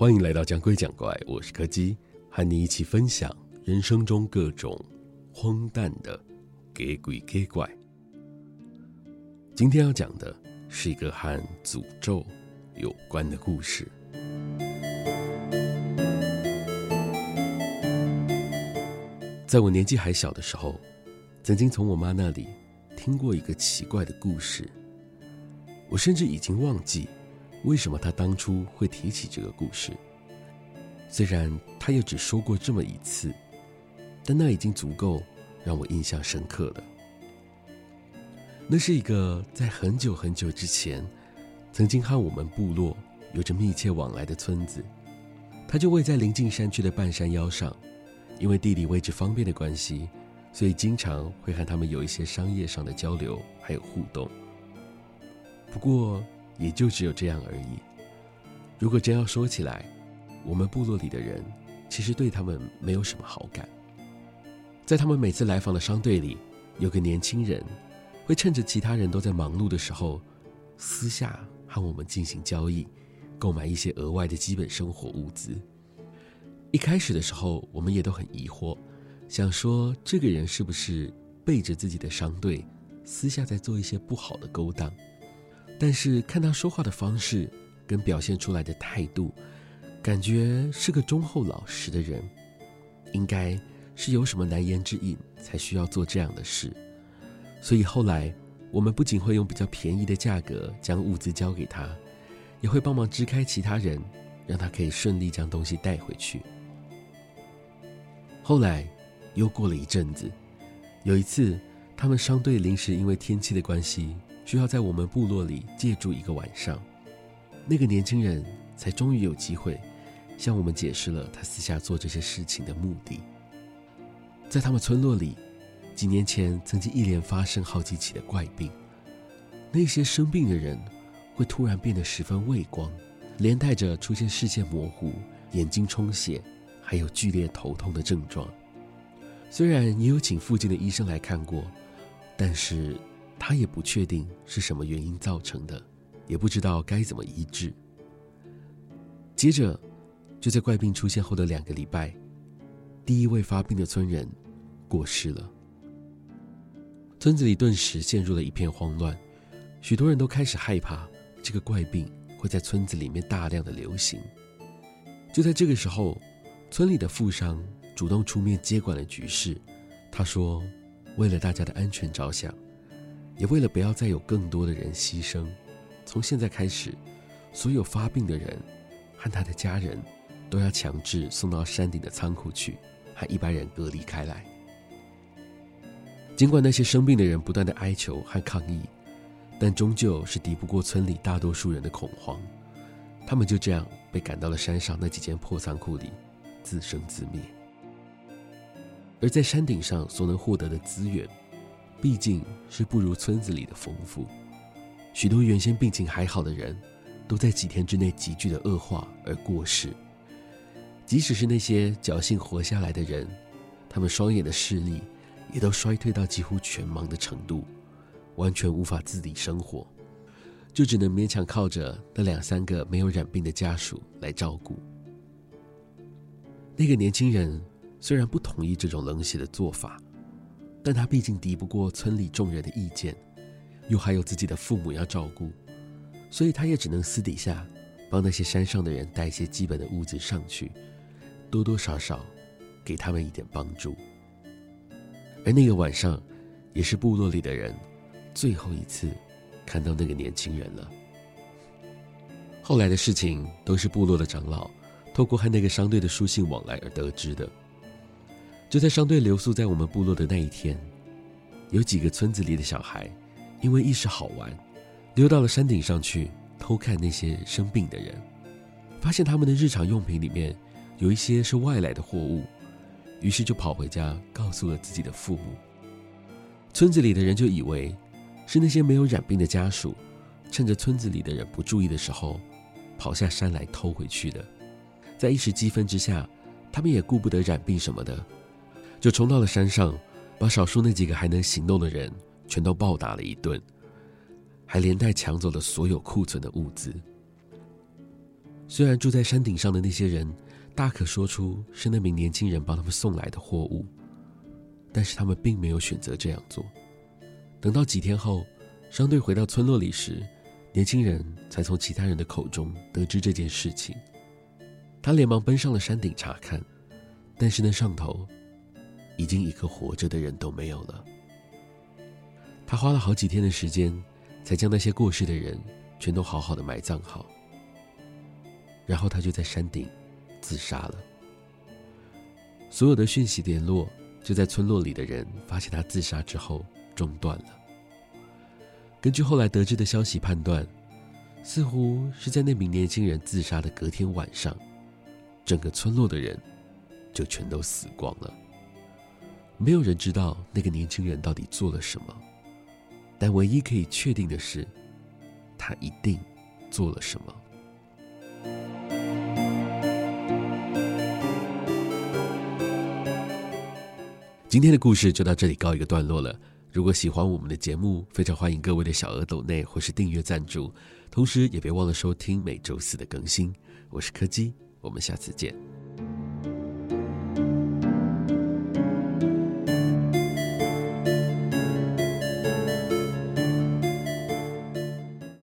欢迎来到讲鬼讲怪，我是柯基，和你一起分享人生中各种荒诞的给鬼给怪。今天要讲的是一个和诅咒有关的故事。在我年纪还小的时候，曾经从我妈那里听过一个奇怪的故事，我甚至已经忘记。为什么他当初会提起这个故事？虽然他也只说过这么一次，但那已经足够让我印象深刻了。那是一个在很久很久之前，曾经和我们部落有着密切往来的村子，它就位在临近山区的半山腰上。因为地理位置方便的关系，所以经常会和他们有一些商业上的交流，还有互动。不过，也就只有这样而已。如果真要说起来，我们部落里的人其实对他们没有什么好感。在他们每次来访的商队里，有个年轻人会趁着其他人都在忙碌的时候，私下和我们进行交易，购买一些额外的基本生活物资。一开始的时候，我们也都很疑惑，想说这个人是不是背着自己的商队，私下在做一些不好的勾当。但是看他说话的方式跟表现出来的态度，感觉是个忠厚老实的人，应该是有什么难言之隐才需要做这样的事。所以后来我们不仅会用比较便宜的价格将物资交给他，也会帮忙支开其他人，让他可以顺利将东西带回去。后来又过了一阵子，有一次他们商队临时因为天气的关系。需要在我们部落里借住一个晚上，那个年轻人才终于有机会向我们解释了他私下做这些事情的目的。在他们村落里，几年前曾经一连发生好几起的怪病，那些生病的人会突然变得十分畏光，连带着出现视线模糊、眼睛充血，还有剧烈头痛的症状。虽然也有请附近的医生来看过，但是。他也不确定是什么原因造成的，也不知道该怎么医治。接着，就在怪病出现后的两个礼拜，第一位发病的村人过世了。村子里顿时陷入了一片慌乱，许多人都开始害怕这个怪病会在村子里面大量的流行。就在这个时候，村里的富商主动出面接管了局势。他说：“为了大家的安全着想。”也为了不要再有更多的人牺牲，从现在开始，所有发病的人和他的家人都要强制送到山顶的仓库去，和一般人隔离开来。尽管那些生病的人不断的哀求和抗议，但终究是敌不过村里大多数人的恐慌，他们就这样被赶到了山上那几间破仓库里，自生自灭。而在山顶上所能获得的资源，毕竟是不如村子里的丰富，许多原先病情还好的人，都在几天之内急剧的恶化而过世。即使是那些侥幸活下来的人，他们双眼的视力也都衰退到几乎全盲的程度，完全无法自理生活，就只能勉强靠着那两三个没有染病的家属来照顾。那个年轻人虽然不同意这种冷血的做法。但他毕竟敌不过村里众人的意见，又还有自己的父母要照顾，所以他也只能私底下帮那些山上的人带一些基本的物资上去，多多少少给他们一点帮助。而那个晚上，也是部落里的人最后一次看到那个年轻人了。后来的事情都是部落的长老透过和那个商队的书信往来而得知的。就在商队留宿在我们部落的那一天，有几个村子里的小孩，因为一时好玩，溜到了山顶上去偷看那些生病的人，发现他们的日常用品里面有一些是外来的货物，于是就跑回家告诉了自己的父母。村子里的人就以为是那些没有染病的家属，趁着村子里的人不注意的时候，跑下山来偷回去的。在一时激愤之下，他们也顾不得染病什么的。就冲到了山上，把少数那几个还能行动的人全都暴打了一顿，还连带抢走了所有库存的物资。虽然住在山顶上的那些人大可说出是那名年轻人帮他们送来的货物，但是他们并没有选择这样做。等到几天后，商队回到村落里时，年轻人才从其他人的口中得知这件事情。他连忙奔上了山顶查看，但是那上头已经一个活着的人都没有了。他花了好几天的时间，才将那些过世的人全都好好的埋葬好。然后他就在山顶自杀了。所有的讯息联络就在村落里的人发现他自杀之后中断了。根据后来得知的消息判断，似乎是在那名年轻人自杀的隔天晚上，整个村落的人就全都死光了。没有人知道那个年轻人到底做了什么，但唯一可以确定的是，他一定做了什么。今天的故事就到这里告一个段落了。如果喜欢我们的节目，非常欢迎各位的小额抖内或是订阅赞助，同时也别忘了收听每周四的更新。我是柯基，我们下次见。